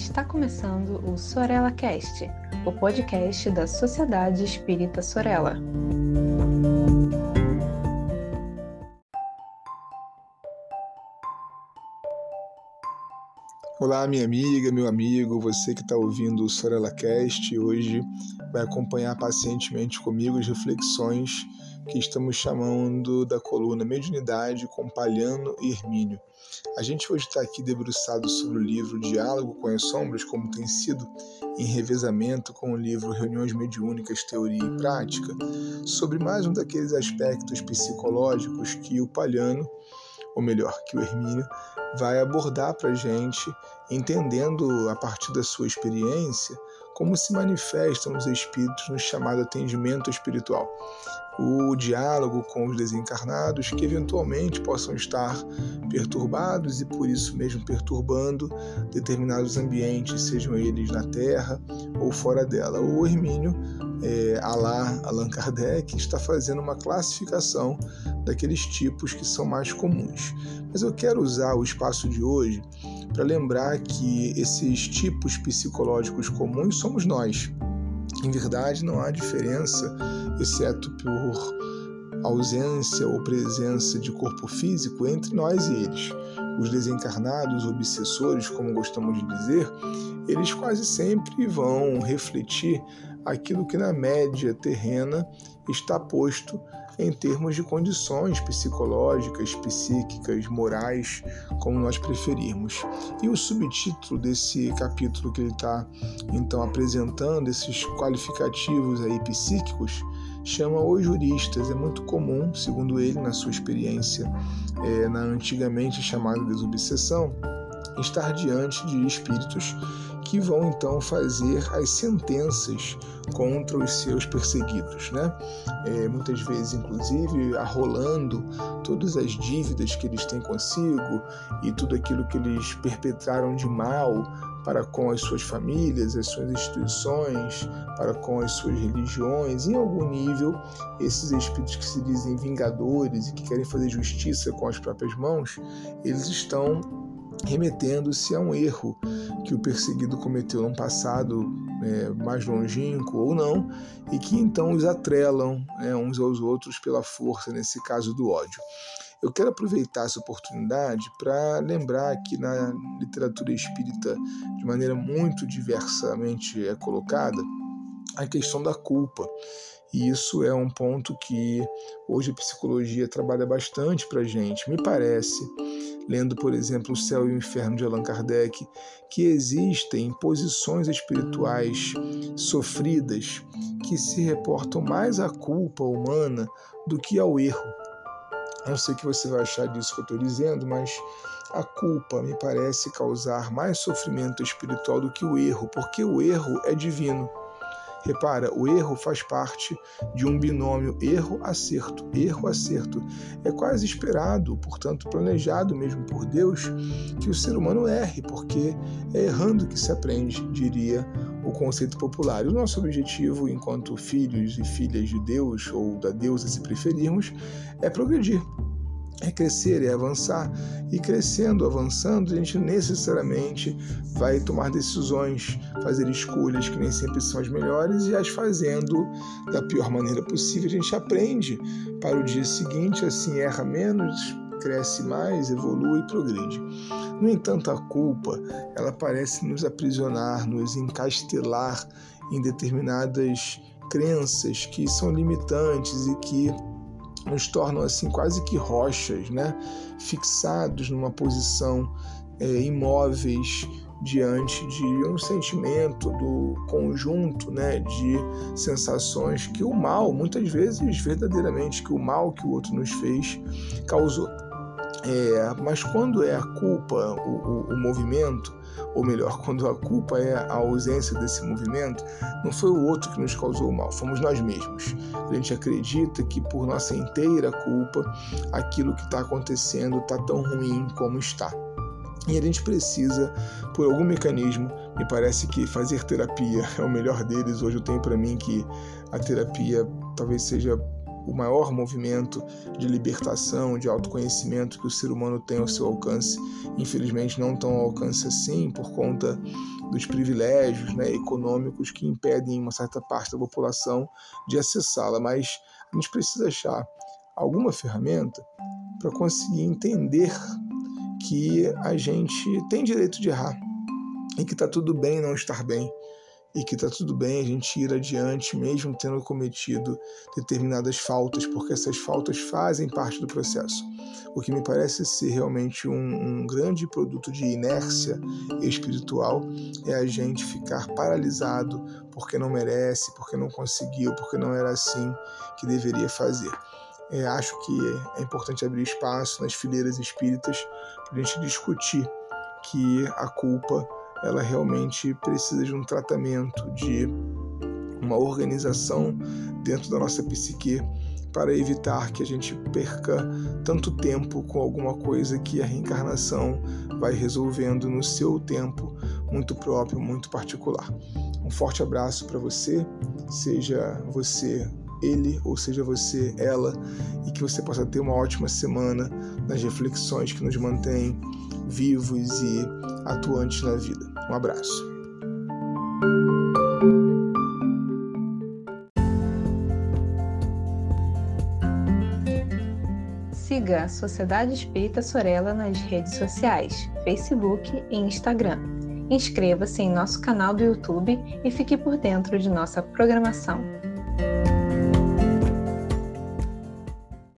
Está começando o Sorella Cast, o podcast da Sociedade Espírita Sorella. Olá, minha amiga, meu amigo, você que está ouvindo o Sorella Cast, hoje vai acompanhar pacientemente comigo as reflexões que estamos chamando da coluna Mediunidade com Palhano e Hermínio. A gente hoje está aqui debruçado sobre o livro Diálogo com as Sombras, como tem sido em revezamento com o livro Reuniões Mediúnicas, Teoria e Prática, sobre mais um daqueles aspectos psicológicos que o Palhano, ou melhor, que o Hermínio, vai abordar para a gente, entendendo a partir da sua experiência como se manifestam os espíritos no chamado atendimento espiritual o diálogo com os desencarnados que eventualmente possam estar perturbados e por isso mesmo perturbando determinados ambientes, sejam eles na Terra ou fora dela. O Hermínio, é, Alá, Allan Kardec, está fazendo uma classificação daqueles tipos que são mais comuns. Mas eu quero usar o espaço de hoje para lembrar que esses tipos psicológicos comuns somos nós. Em verdade, não há diferença, exceto por ausência ou presença de corpo físico entre nós e eles. Os desencarnados, obsessores, como gostamos de dizer, eles quase sempre vão refletir aquilo que na média terrena está posto em termos de condições psicológicas, psíquicas, morais, como nós preferirmos. E o subtítulo desse capítulo que ele está então apresentando, esses qualificativos aí psíquicos, chama Os Juristas. É muito comum, segundo ele, na sua experiência é, na antigamente chamada desobsessão, estar diante de espíritos que vão então fazer as sentenças contra os seus perseguidos, né? É, muitas vezes, inclusive, arrolando todas as dívidas que eles têm consigo e tudo aquilo que eles perpetraram de mal para com as suas famílias, as suas instituições, para com as suas religiões. Em algum nível, esses espíritos que se dizem vingadores e que querem fazer justiça com as próprias mãos, eles estão remetendo-se a um erro que o perseguido cometeu no passado é, mais longínquo ou não, e que então os atrelam né, uns aos outros pela força, nesse caso do ódio. Eu quero aproveitar essa oportunidade para lembrar que na literatura espírita, de maneira muito diversamente é colocada, a questão da culpa. E isso é um ponto que hoje a psicologia trabalha bastante para gente. Me parece lendo, por exemplo, O Céu e o Inferno de Allan Kardec, que existem posições espirituais sofridas que se reportam mais à culpa humana do que ao erro. Eu sei que você vai achar disso que eu estou dizendo, mas a culpa me parece causar mais sofrimento espiritual do que o erro, porque o erro é divino. Repara, o erro faz parte de um binômio erro-acerto. Erro-acerto. É quase esperado, portanto, planejado mesmo por Deus, que o ser humano erre, porque é errando que se aprende, diria o conceito popular. E o nosso objetivo, enquanto filhos e filhas de Deus, ou da deusa, se preferirmos, é progredir é crescer, é avançar. E crescendo, avançando, a gente necessariamente vai tomar decisões, fazer escolhas que nem sempre são as melhores e as fazendo da pior maneira possível. A gente aprende para o dia seguinte, assim erra menos, cresce mais, evolui e progride. No entanto, a culpa, ela parece nos aprisionar, nos encastelar em determinadas crenças que são limitantes e que nos tornam assim quase que rochas, né? fixados numa posição é, imóveis diante de um sentimento do conjunto né, de sensações que o mal, muitas vezes verdadeiramente que o mal que o outro nos fez causou. É, mas quando é a culpa, o, o, o, movimento, ou melhor, quando a culpa é a ausência desse movimento, não foi o outro que nos causou o mal, fomos nós mesmos. A gente acredita que por nossa inteira culpa, aquilo que está acontecendo está tão ruim como está. E a gente precisa, por algum mecanismo, me parece que fazer terapia é o melhor deles. Hoje eu tenho para mim que a terapia talvez seja o maior movimento de libertação, de autoconhecimento que o ser humano tem ao seu alcance. Infelizmente, não tão ao alcance assim, por conta dos privilégios né, econômicos que impedem uma certa parte da população de acessá-la. Mas a gente precisa achar alguma ferramenta para conseguir entender que a gente tem direito de errar e que está tudo bem não estar bem e que está tudo bem a gente ir adiante mesmo tendo cometido determinadas faltas, porque essas faltas fazem parte do processo. O que me parece ser realmente um, um grande produto de inércia espiritual é a gente ficar paralisado porque não merece, porque não conseguiu, porque não era assim que deveria fazer. É, acho que é importante abrir espaço nas fileiras espíritas para a gente discutir que a culpa ela realmente precisa de um tratamento, de uma organização dentro da nossa psique para evitar que a gente perca tanto tempo com alguma coisa que a reencarnação vai resolvendo no seu tempo muito próprio, muito particular. Um forte abraço para você, seja você ele ou seja você ela, e que você possa ter uma ótima semana nas reflexões que nos mantêm vivos e atuantes na vida. Um abraço. Siga a Sociedade Espírita Sorella nas redes sociais, Facebook e Instagram. Inscreva-se em nosso canal do YouTube e fique por dentro de nossa programação.